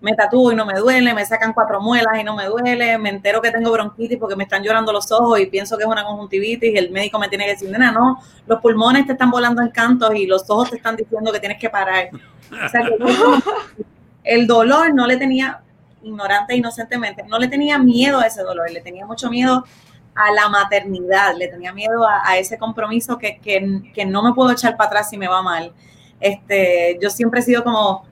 me tatúo y no me duele, me sacan cuatro muelas y no me duele, me entero que tengo bronquitis porque me están llorando los ojos y pienso que es una conjuntivitis y el médico me tiene que decir, nena, no, los pulmones te están volando en cantos y los ojos te están diciendo que tienes que parar. O sea que el dolor no le tenía, ignorante e inocentemente, no le tenía miedo a ese dolor, le tenía mucho miedo a la maternidad, le tenía miedo a, ese compromiso que, que, que, no me puedo echar para atrás si me va mal. Este, yo siempre he sido como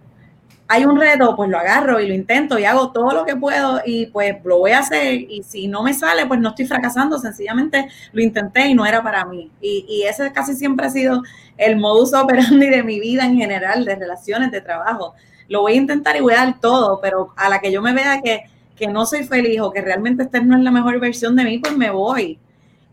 hay un reto, pues lo agarro y lo intento y hago todo lo que puedo y pues lo voy a hacer y si no me sale, pues no estoy fracasando, sencillamente lo intenté y no era para mí. Y, ese casi siempre ha sido el modus operandi de mi vida en general, de relaciones, de trabajo. Lo voy a intentar y voy a dar todo, pero a la que yo me vea que, que no soy feliz o que realmente esta no es la mejor versión de mí, pues me voy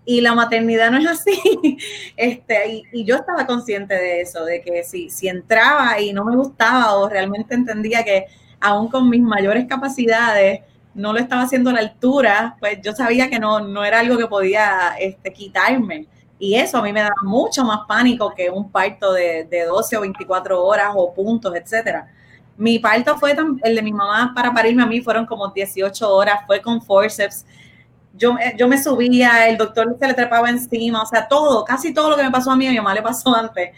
y la maternidad no es así. Este, y, yo estaba consciente de eso, de que si, si entraba y no me gustaba o realmente entendía que aún con mis mayores capacidades no lo estaba haciendo a la altura, pues yo sabía que no, no era algo que podía este, quitarme. Y eso a mí me daba mucho más pánico que un parto de, de 12 o 24 horas o puntos, etcétera. Mi parto fue el de mi mamá para parirme a mí fueron como 18 horas, fue con forceps yo, yo me subía, el doctor se le trepaba encima, o sea, todo, casi todo lo que me pasó a mí, a mi mamá le pasó antes.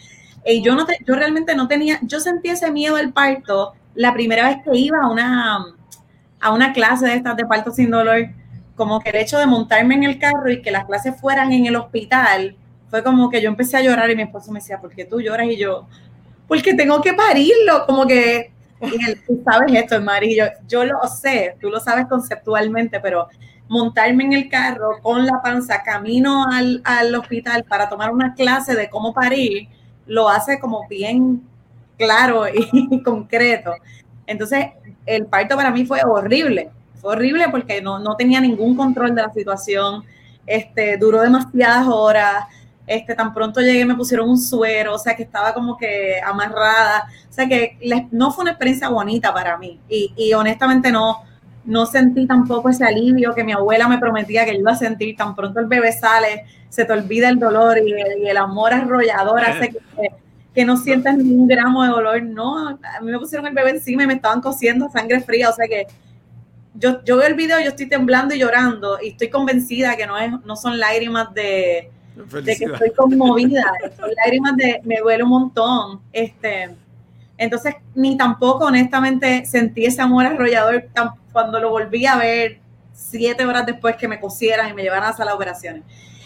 Y yo, no yo realmente no tenía, yo sentí ese miedo al parto la primera vez que iba a una, a una clase de estas de parto sin dolor, como que el hecho de montarme en el carro y que las clases fueran en el hospital, fue como que yo empecé a llorar y mi esposo me decía, ¿por qué tú lloras? Y yo, porque tengo que parirlo, como que, y tú sabes esto, Mari, yo, yo lo sé, tú lo sabes conceptualmente, pero montarme en el carro con la panza camino al, al hospital para tomar una clase de cómo parir, lo hace como bien claro y concreto. Entonces, el parto para mí fue horrible, fue horrible porque no, no tenía ningún control de la situación, este, duró demasiadas horas, este, tan pronto llegué me pusieron un suero, o sea que estaba como que amarrada, o sea que no fue una experiencia bonita para mí y, y honestamente no, no sentí tampoco ese alivio que mi abuela me prometía que iba a sentir. Tan pronto el bebé sale, se te olvida el dolor y el, amor arrollador hace que, no sientas ningún gramo de dolor. No, a mí me pusieron el bebé encima y me estaban cosiendo sangre fría. O sea que yo, yo veo el video, yo estoy temblando y llorando y estoy convencida que no, es, no son lágrimas de, de que estoy conmovida, son lágrimas de me duele un montón. Este, Entonces, ni tampoco honestamente sentí ese amor arrollador cuando lo volví a ver siete horas después que me cosieran y me llevaran a la sala de operaciones.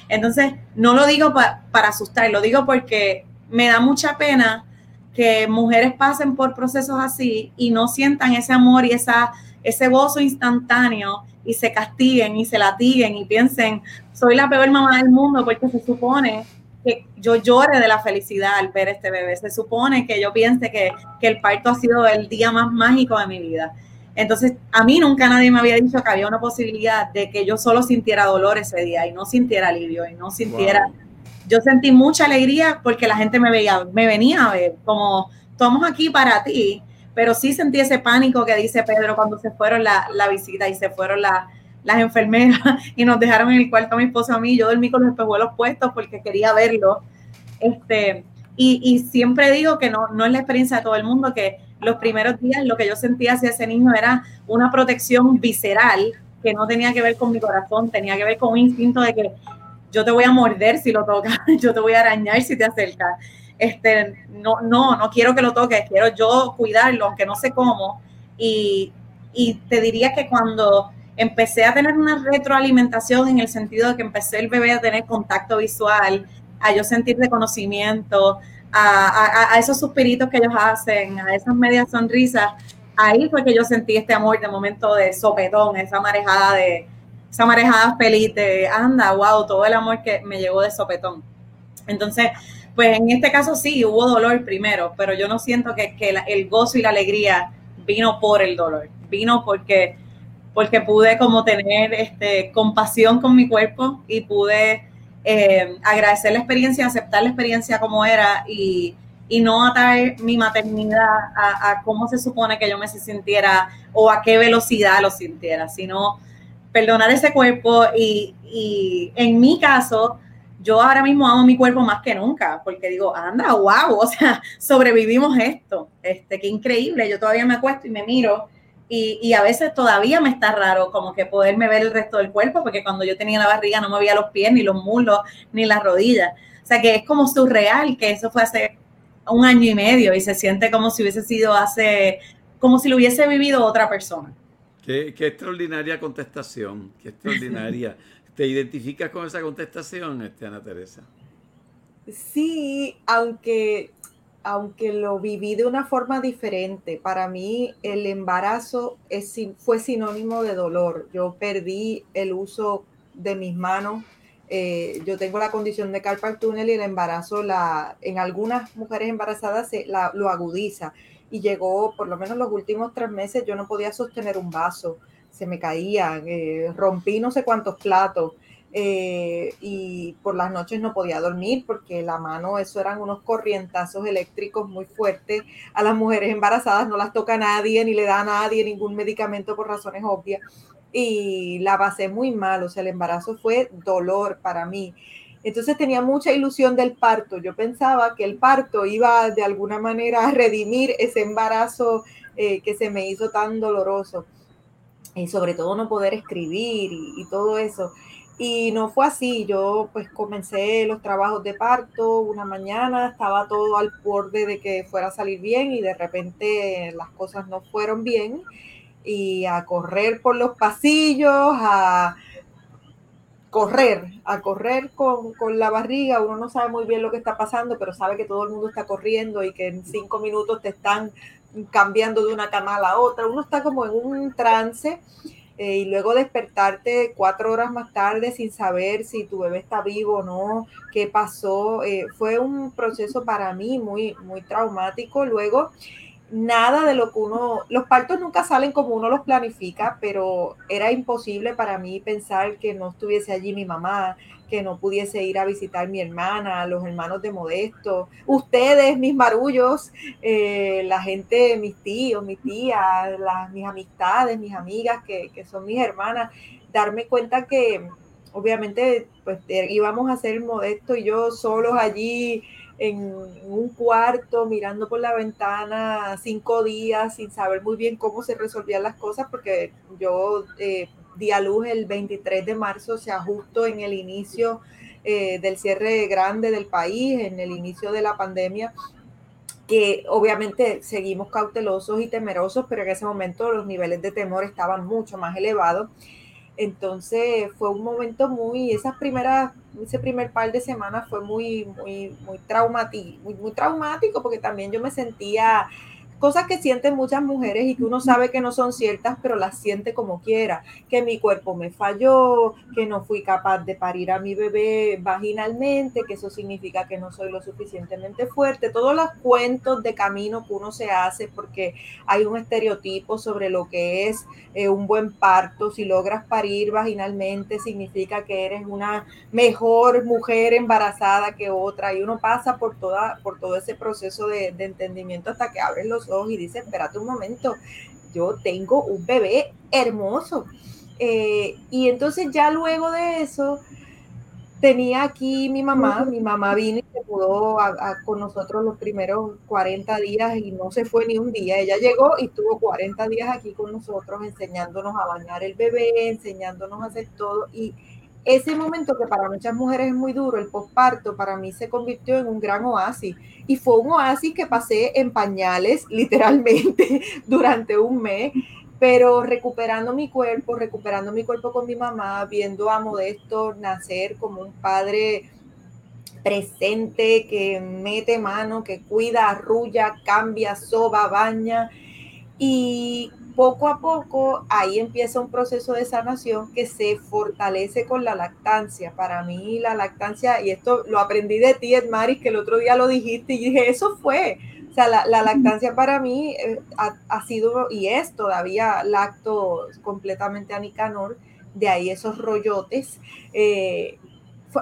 Entonces, no lo digo para asustar, lo digo porque me da mucha pena que mujeres pasen por procesos así y no sientan ese amor y esa, ese gozo instantáneo y se castiguen y se latiguen y piensen, soy la peor mamá del mundo porque se supone que yo llore de la felicidad al ver este bebé, se supone que yo piense que, que el parto ha sido el día más mágico de mi vida. Entonces, a mí nunca nadie me había dicho que había una posibilidad de que yo solo sintiera dolor ese día y no sintiera alivio y no sintiera... Yo sentí mucha alegría porque la gente me veía, me venía a ver, como estamos aquí para ti, pero sí sentí ese pánico que dice Pedro cuando se fueron la, la visita y se fueron las enfermeras y nos dejaron en el cuarto a mi esposo a mí. Yo dormí con los espejuelos puestos porque quería verlo. Este, y, y, siempre digo que no, no es la experiencia de todo el mundo, que los primeros días lo que yo sentía hacia ese niño era una protección visceral que no tenía que ver con mi corazón, tenía que ver con un instinto de que yo te voy a morder si lo tocas, yo te voy a arañar si te acercas. Este, no, no, no quiero que lo toques, quiero yo cuidarlo, aunque no sé cómo. Y, y te diría que cuando empecé a tener una retroalimentación en el sentido de que empecé el bebé a tener contacto visual, a yo sentir reconocimiento, a, esos suspiritos que ellos hacen, a esas medias sonrisas, ahí fue que yo sentí este amor de momento de sopetón, esa marejada de, esa marejada feliz de, anda, wow, todo el amor que me llegó de sopetón. Entonces, pues en este caso sí, hubo dolor primero, pero yo no siento que, el gozo y la alegría vino por el dolor, vino porque, porque pude como tener este, compasión con mi cuerpo y pude eh, agradecer la experiencia, aceptar la experiencia como era y, no atar mi maternidad a, cómo se supone que yo me sintiera o a qué velocidad lo sintiera, sino perdonar ese cuerpo y, y en mi caso, yo ahora mismo amo mi cuerpo más que nunca, porque digo, anda, wow, o sea, sobrevivimos esto, este, qué increíble, yo todavía me acuesto y me miro y, a veces todavía me está raro como que poderme ver el resto del cuerpo, porque cuando yo tenía la barriga no me veía los pies, ni los muslos, ni las rodillas. O sea que es como surreal que eso fue hace un año y medio y se siente como si hubiese sido hace, como si lo hubiese vivido otra persona. Qué, qué extraordinaria contestación, qué extraordinaria. ¿Te identificas con esa contestación, este, Ana Teresa? Sí, aunque aunque lo viví de una forma diferente, para mí el embarazo fue sinónimo de dolor. Yo perdí el uso de mis manos. Eh, yo tengo la condición de carpal tunnel y el embarazo la, en algunas mujeres embarazadas lo agudiza. Y llegó, por lo menos los últimos tres meses, yo no podía sostener un vaso, se me caían, eh, rompí no sé cuántos platos. Eh, y por las noches no podía dormir porque la mano, eso eran unos corrientazos eléctricos muy fuertes. A las mujeres embarazadas no las toca nadie ni le da a nadie ningún medicamento por razones obvias. Y la pasé muy mal, o sea, el embarazo fue dolor para mí. Entonces tenía mucha ilusión del parto. Yo pensaba que el parto iba de alguna manera a redimir ese embarazo eh, que se me hizo tan doloroso. Y sobre todo no poder escribir y todo eso. Y no fue así, yo pues comencé los trabajos de parto una mañana, estaba todo al borde de que fuera a salir bien y de repente las cosas no fueron bien y a correr por los pasillos, a correr, a correr con, con, la barriga, uno no sabe muy bien lo que está pasando, pero sabe que todo el mundo está corriendo y que en cinco minutos te están cambiando de una cama a la otra, uno está como en un trance eh, y luego despertarte cuatro horas más tarde sin saber si tu bebé está vivo o no, qué pasó, eh, fue un proceso para mí muy, muy traumático. Luego, nada de lo que uno, los partos nunca salen como uno los planifica, pero era imposible para mí pensar que no estuviese allí mi mamá, que no pudiese ir a visitar mi hermana, los hermanos de Modesto, ustedes, mis marullos, eh, la gente, mis tíos, mis tías, las, mis amistades, mis amigas, que, son mis hermanas, darme cuenta que obviamente pues eh, íbamos a ser Modesto y yo solos allí en un cuarto mirando por la ventana cinco días sin saber muy bien cómo se resolvían las cosas porque yo eh, di luz el 23 de marzo, se ajustó en el inicio eh, del cierre grande del país, en el inicio de la pandemia. que obviamente seguimos cautelosos y temerosos, pero en ese momento los niveles de temor estaban mucho más elevados. Entonces fue un momento muy, esas primeras, ese primer par de semanas fue muy, muy, muy traumático, muy traumático porque también yo me sentía cosas que sienten muchas mujeres y que uno sabe que no son ciertas, pero las siente como quiera, que mi cuerpo me falló, que no fui capaz de parir a mi bebé vaginalmente, que eso significa que no soy lo suficientemente fuerte, todos los cuentos de camino que uno se hace porque hay un estereotipo sobre lo que es eh, un buen parto, si logras parir vaginalmente significa que eres una mejor mujer embarazada que otra. Y uno pasa por, toda, por todo ese proceso de, de entendimiento hasta que abres los ojos y dice, espérate un momento, yo tengo un bebé hermoso. Eh, y entonces ya luego de eso, tenía aquí mi mamá, mi mamá vino y se mudó con nosotros los primeros 40 días y no se fue ni un día. Ella llegó y estuvo 40 días aquí con nosotros enseñándonos a bañar el bebé, enseñándonos a hacer todo. Y ese momento que para muchas mujeres es muy duro, el posparto, para mí se convirtió en un gran oasis. Y fue un oasis que pasé en pañales, literalmente, durante un mes, pero recuperando mi cuerpo, recuperando mi cuerpo con mi mamá, viendo a Modesto nacer como un padre presente, que mete mano, que cuida, arrulla, cambia, soba, baña. Y poco a poco ahí empieza un proceso de sanación que se fortalece con la lactancia. Para mí la lactancia, y esto lo aprendí de ti, Edmaris, que el otro día lo dijiste y dije, eso fue. O sea, la, lactancia para mí eh, ha, sido y es todavía lacto completamente a Nicanor, de ahí esos rollotes. Eh,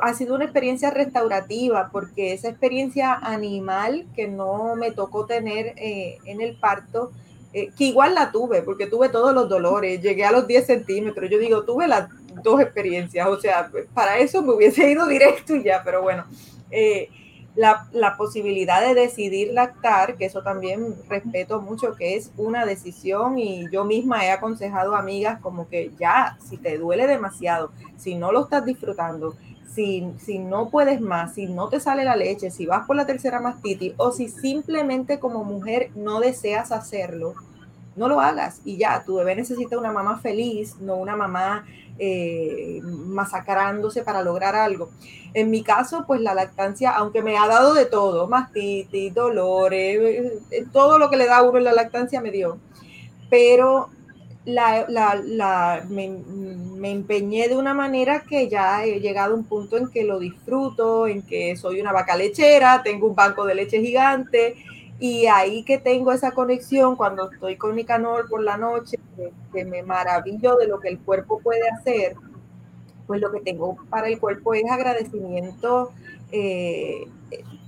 ha sido una experiencia restaurativa porque esa experiencia animal que no me tocó tener eh, en el parto, eh, que igual la tuve, porque tuve todos los dolores, llegué a los 10 centímetros, yo digo, tuve las dos experiencias, o sea, para eso me hubiese ido directo ya, pero bueno, eh, la, la, posibilidad de decidir lactar, que eso también respeto mucho, que es una decisión y yo misma he aconsejado a amigas como que ya, si te duele demasiado, si no lo estás disfrutando, si, si, no puedes más, si no te sale la leche, si vas por la tercera mastitis o si simplemente como mujer no deseas hacerlo, no lo hagas y ya, tu bebé necesita una mamá feliz, no una mamá eh, masacrándose para lograr algo. En mi caso, pues la lactancia, aunque me ha dado de todo, mastitis, dolores, eh, eh, todo lo que le da a uno en la lactancia me dio, pero la, la, me, me, empeñé de una manera que ya he llegado a un punto en que lo disfruto, en que soy una vaca lechera, tengo un banco de leche gigante y ahí que tengo esa conexión cuando estoy con Nicanor por la noche, que, me maravillo de lo que el cuerpo puede hacer, pues lo que tengo para el cuerpo es agradecimiento eh,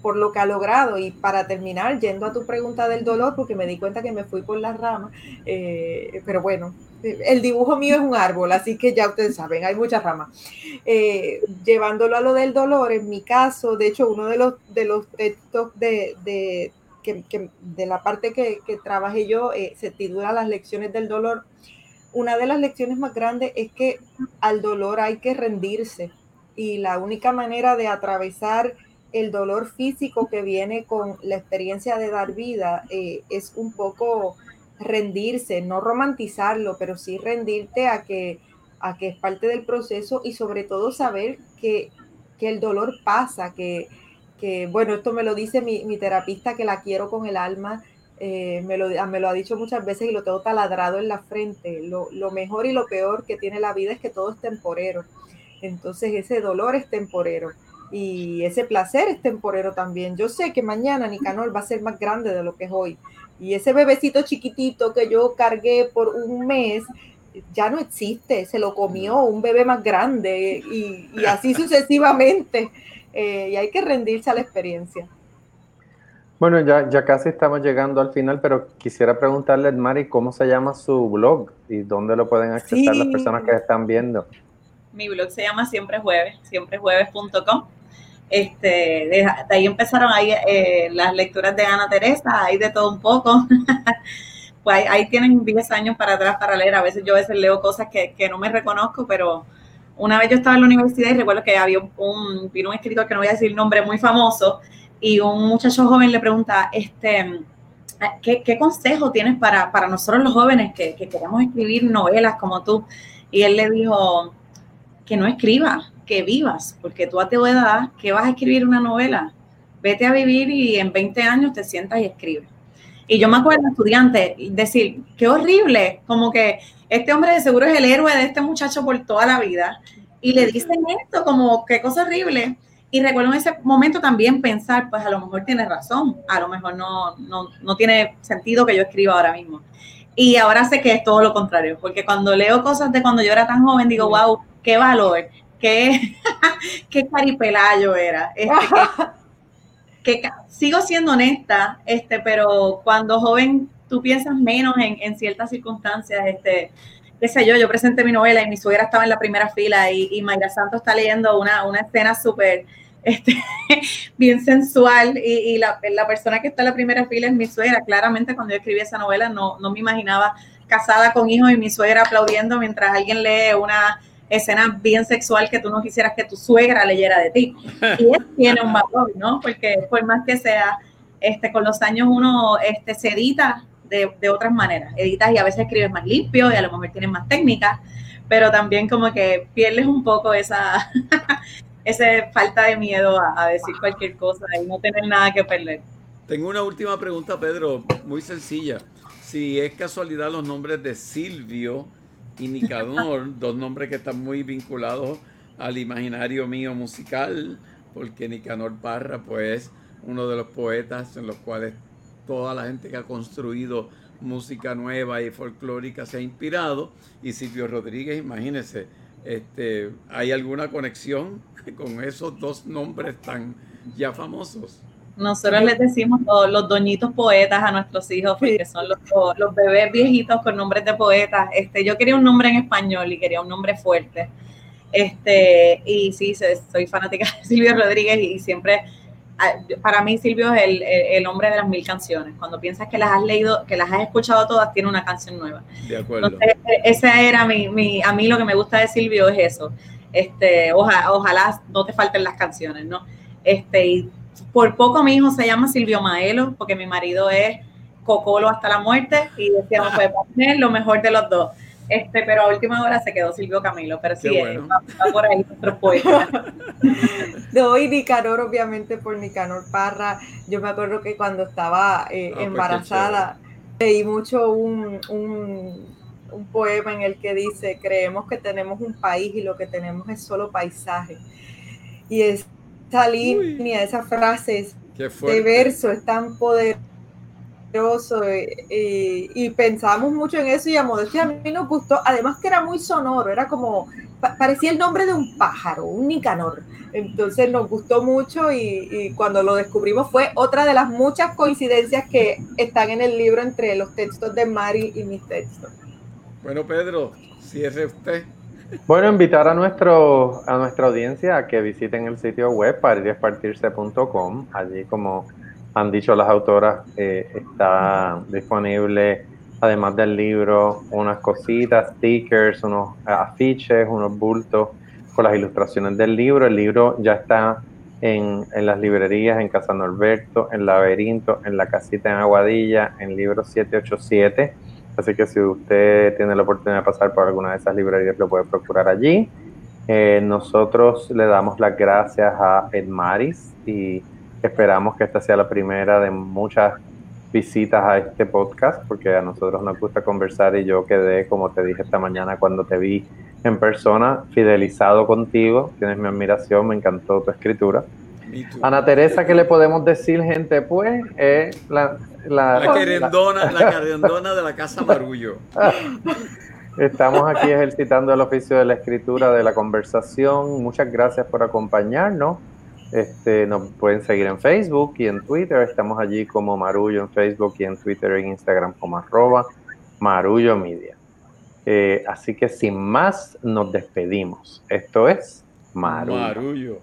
por lo que ha logrado. Y para terminar, yendo a tu pregunta del dolor, porque me di cuenta que me fui por las ramas, eh, pero bueno, el dibujo mío es un árbol, así que ya ustedes saben, hay muchas ramas. Eh, llevándolo a lo del dolor, en mi caso, de hecho, uno de los, de los textos de, de, que, de la parte que, que trabajé yo eh, se titula Las lecciones del dolor. Una de las lecciones más grandes es que al dolor hay que rendirse y la única manera de atravesar el dolor físico que viene con la experiencia de dar vida eh, es un poco rendirse, no romantizarlo, pero sí rendirte a que, a que es parte del proceso y sobre todo saber que, que el dolor pasa, que, que, bueno, esto me lo dice mi, mi terapista que la quiero con el alma, eh, me, lo, me, lo, ha dicho muchas veces y lo tengo taladrado en la frente. Lo, lo, mejor y lo peor que tiene la vida es que todo es temporero. Entonces ese dolor es temporero y ese placer es temporero también. Yo sé que mañana Nicanor va a ser más grande de lo que es hoy. Y ese bebecito chiquitito que yo cargué por un mes ya no existe, se lo comió un bebé más grande y, y así sucesivamente. Eh, y hay que rendirse a la experiencia. Bueno, ya, ya casi estamos llegando al final, pero quisiera preguntarle a Mari cómo se llama su blog y dónde lo pueden acceder las personas que están viendo. Mi blog se llama Siempre Jueves, siemprejueves.com. Este, de, ahí empezaron ahí eh, las lecturas de Ana Teresa, hay de todo un poco. pues ahí, ahí, tienen 10 años para atrás para leer. A veces yo a veces leo cosas que, que no me reconozco, pero una vez yo estaba en la universidad y recuerdo que había un, vino un escritor que no voy a decir nombre muy famoso y un muchacho joven le pregunta, este, ¿qué, consejo tienes para, nosotros los jóvenes que, que, queremos escribir novelas como tú? Y él le dijo, que no escribas, que vivas, porque tú a tu edad, ¿qué vas a escribir una novela? Vete a vivir y en 20 años te sientas y escribes. Y yo me acuerdo, estudiante, decir, qué horrible, como que este hombre de seguro es el héroe de este muchacho por toda la vida. Y le dicen esto, como qué cosa horrible. Y recuerdo en ese momento también pensar, pues a lo mejor tiene razón, a lo mejor no, no, no tiene sentido que yo escriba ahora mismo. Y ahora sé que es todo lo contrario, porque cuando leo cosas de cuando yo era tan joven, digo, wow, qué valor, qué, qué caripelayo era. Este, que, sigo siendo honesta, este, pero cuando joven tú piensas menos en, en, ciertas circunstancias, este, qué sé yo, yo presenté mi novela y mi suegra estaba en la primera fila y, y Mayra Santos está leyendo una, una escena súper este, bien sensual y, y la, la, persona que está en la primera fila es mi suegra. Claramente cuando yo escribí esa novela no, no me imaginaba casada con hijos y mi suegra aplaudiendo mientras alguien lee una escena bien sexual que tú no quisieras que tu suegra leyera de ti. Y eso tiene un valor, ¿no? Porque por más que sea, este, con los años uno este, se edita de, de otras maneras. Editas y a veces escribes más limpio y a lo mejor tienes más técnicas, pero también como que pierdes un poco esa, esa falta de miedo a, a decir cualquier cosa y no tener nada que perder. Tengo una última pregunta, Pedro, muy sencilla. Si es casualidad los nombres de Silvio y Nicanor, dos nombres que están muy vinculados al imaginario mío musical, porque Nicanor Parra, pues, uno de los poetas en los cuales toda la gente que ha construido música nueva y folclórica se ha inspirado, y Silvio Rodríguez, imagínense, este, ¿hay alguna conexión con esos dos nombres tan ya famosos? Nosotros les decimos los, doñitos poetas a nuestros hijos, porque son los, los, bebés viejitos con nombres de poetas. Este, yo quería un nombre en español y quería un nombre fuerte. Este, y sí, soy fanática de Silvio Rodríguez y siempre, ah, para mí Silvio es el, el, hombre de las mil canciones. Cuando piensas que las has leído, que las has escuchado todas, tiene una canción nueva. De acuerdo. Entonces, esa era mi, mi, a mí lo que me gusta de Silvio es eso. Este, ojalá, ojalá no te falten las canciones, ¿no? Este, y por poco mi hijo se llama Silvio Maelo, porque mi marido es Cocolo hasta la muerte y decíamos, pues poner lo mejor de los dos. Este, pero a última hora se quedó Silvio Camilo, pero sí, bueno. por ahí nuestro poeta. Doy Nicanor, obviamente, por Nicanor Parra. Yo me acuerdo que cuando estaba eh, ah, pues embarazada, leí mucho un, un, un, poema en el que dice, creemos que tenemos un país y lo que tenemos es solo paisaje. Y es esa línea, esas frases de verso es tan poderoso eh, eh, y pensamos mucho en eso y a Modestia a mí nos gustó, además que era muy sonoro, era como, parecía el nombre de un pájaro, un Nicanor. Entonces nos gustó mucho y, y, cuando lo descubrimos fue otra de las muchas coincidencias que están en el libro entre los textos de Mari y mis textos. Bueno, Pedro, cierre usted. Bueno, invitar a, nuestro, a nuestra audiencia a que visiten el sitio web parirespartirse.com. Allí, como han dicho las autoras, eh, está disponible, además del libro, unas cositas, stickers, unos afiches, unos bultos con las ilustraciones del libro. El libro ya está en, en las librerías, en Casa Norberto, en Laberinto, en La Casita en Aguadilla, en Libro 787 Así que si usted tiene la oportunidad de pasar por alguna de esas librerías, lo puede procurar allí. Eh, nosotros le damos las gracias a Edmaris y esperamos que esta sea la primera de muchas visitas a este podcast, porque a nosotros nos gusta conversar y yo quedé, como te dije esta mañana cuando te vi en persona, fidelizado contigo. Tienes mi admiración, me encantó tu escritura. Ana Teresa, ¿qué le podemos decir, gente? Pues eh, la, la, la, querendona, la de la Casa Marullo. Estamos aquí ejercitando el oficio de la escritura de la conversación. Muchas gracias por acompañarnos. Este, nos pueden seguir en Facebook y en Twitter. Estamos allí como Marullo en Facebook y en Twitter e Instagram como arroba Marullo Media. Eh, así que sin más, nos despedimos. Esto es Marullo. Marullo.